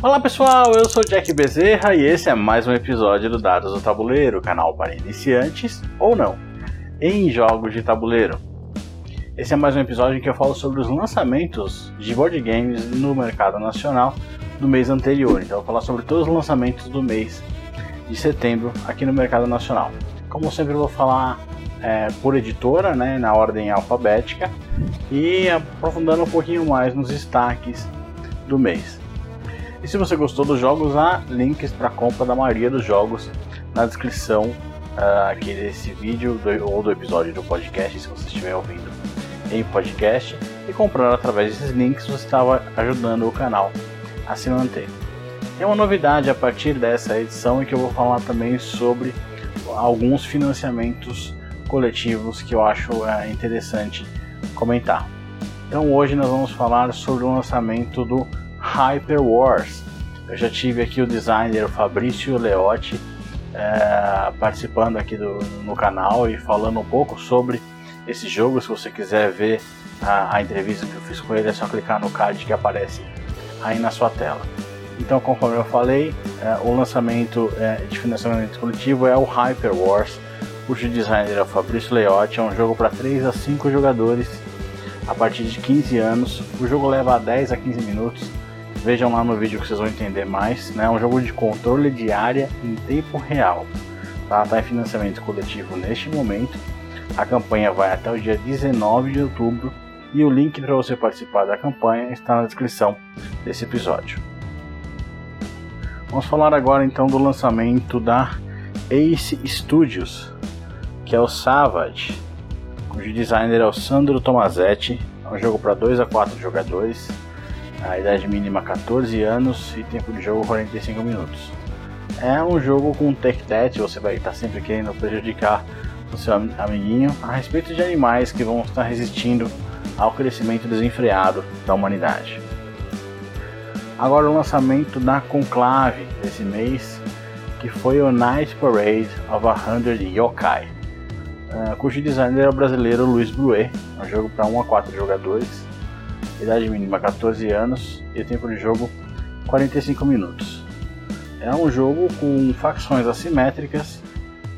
Olá pessoal, eu sou Jack Bezerra e esse é mais um episódio do Dados do Tabuleiro, canal para iniciantes ou não, em jogos de tabuleiro. Esse é mais um episódio em que eu falo sobre os lançamentos de board games no mercado nacional do mês anterior. Então eu vou falar sobre todos os lançamentos do mês de setembro aqui no mercado nacional. Como sempre eu vou falar é, por editora, né, na ordem alfabética e aprofundando um pouquinho mais nos destaques do mês. E se você gostou dos jogos, há links para compra da maioria dos jogos na descrição uh, aqui desse vídeo do, ou do episódio do podcast, se você estiver ouvindo em podcast. E comprando através desses links, você estava ajudando o canal a se manter. Tem uma novidade a partir dessa edição em que eu vou falar também sobre alguns financiamentos coletivos que eu acho uh, interessante comentar. Então hoje nós vamos falar sobre o lançamento do Hyper Wars. Eu já tive aqui o designer Fabrício Leotti é, participando aqui do, no canal e falando um pouco sobre esse jogo. Se você quiser ver a, a, entrevista que eu fiz com ele, é só clicar no card que aparece aí na sua tela. Então, conforme eu falei, é, o lançamento é, de financiamento coletivo é o Hyper Wars, cujo designer é o Fabrício Leotti. É um jogo para 3 a 5 jogadores a partir de 15 anos. O jogo leva 10 a 15 minutos Vejam lá no vídeo que vocês vão entender mais. Né? É um jogo de controle de área em tempo real. Tá? tá em financiamento coletivo neste momento. A campanha vai até o dia 19 de outubro e o link para você participar da campanha está na descrição desse episódio. Vamos falar agora então do lançamento da Ace Studios, que é o Savage, cujo designer é o Sandro Tomazetti. É um jogo para 2 a 4 jogadores a idade mínima 14 anos e tempo de jogo 45 minutos. É um jogo com tech tet, você vai estar sempre querendo prejudicar o seu amiguinho a respeito de animais que vão estar resistindo ao crescimento desenfreado da humanidade. Agora o lançamento da Conclave desse mês, que foi o Night Parade of a Hundred Yokai, uh, cujo designer é o brasileiro Luiz Bruet, é um jogo para 1 a 4 jogadores idade mínima 14 anos e tempo de jogo 45 minutos. É um jogo com facções assimétricas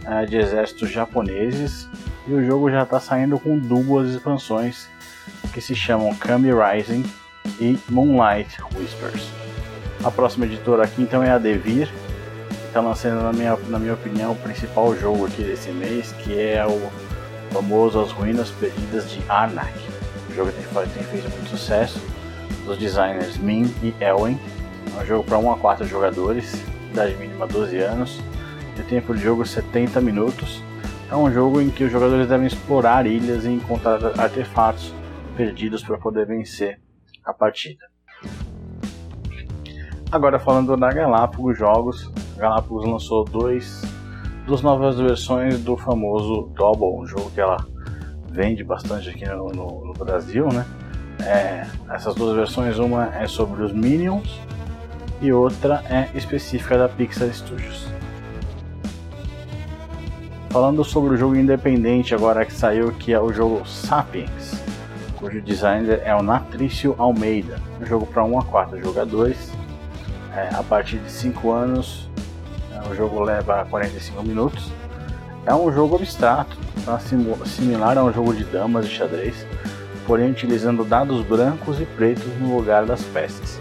é, de exércitos japoneses e o jogo já está saindo com duas expansões que se chamam Kami Rising e Moonlight Whispers. A próxima editora aqui então é a Devir, está lançando na minha, na minha opinião o principal jogo aqui desse mês, que é o famoso As Ruínas Perdidas de Arnak. O jogo tem, tem feito muito sucesso dos designers Min e Elwen. É um jogo para 1 a 4 jogadores, idade mínima 12 anos, e tempo de jogo 70 minutos. É um jogo em que os jogadores devem explorar ilhas e encontrar artefatos perdidos para poder vencer a partida. Agora falando da Galápagos Jogos, Galápagos lançou dois, duas novas versões do famoso Double, um jogo que ela vende bastante aqui no, no, no Brasil, né? É, essas duas versões, uma é sobre os Minions e outra é específica da Pixar Studios. Falando sobre o jogo independente agora que saiu, que é o jogo Sapiens, cujo designer é o Natrício Almeida, um jogo para 1 a 4 jogadores, é, a partir de 5 anos, é, o jogo leva 45 minutos. É um jogo abstrato, tá similar a um jogo de damas de xadrez, porém utilizando dados brancos e pretos no lugar das peças.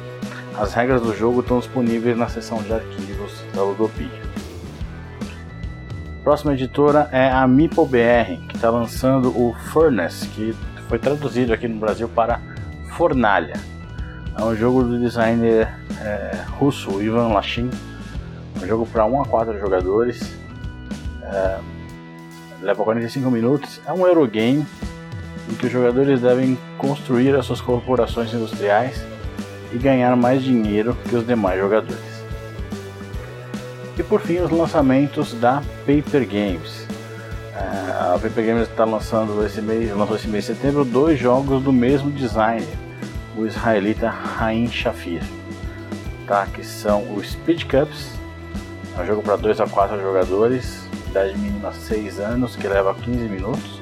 As regras do jogo estão disponíveis na seção de arquivos da Ludopia. Próxima editora é a MipoBR, que está lançando o Furnace, que foi traduzido aqui no Brasil para Fornalha. É um jogo do designer é, russo Ivan Lachin, um jogo para 1 a 4 jogadores. É, leva 45 minutos. É um Eurogame em que os jogadores devem construir as suas corporações industriais e ganhar mais dinheiro que os demais jogadores. E por fim, os lançamentos da Paper Games. É, a Paper Games está lançando esse mês, lançou esse mês de setembro dois jogos do mesmo designer, o israelita Rain Shafir, tá? que são o Speed Cups, é um jogo para 2 a 4 jogadores, idade mínima 6 anos, que leva 15 minutos,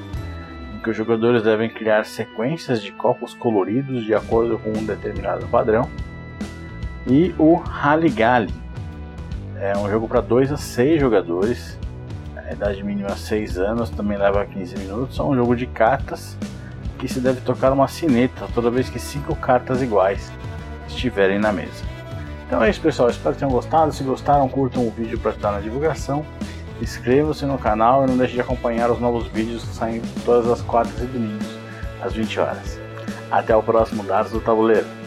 em que os jogadores devem criar sequências de copos coloridos de acordo com um determinado padrão. E o Halligali. É um jogo para 2 a 6 jogadores. A idade mínima 6 anos, também leva 15 minutos. É um jogo de cartas que se deve tocar uma sineta toda vez que cinco cartas iguais estiverem na mesa. Então é isso pessoal, espero que tenham gostado. Se gostaram, curtam o vídeo para estar na divulgação. Inscreva-se no canal e não deixe de acompanhar os novos vídeos que saem todas as quartas e domingos, às 20 horas. Até o próximo Dados do Tabuleiro.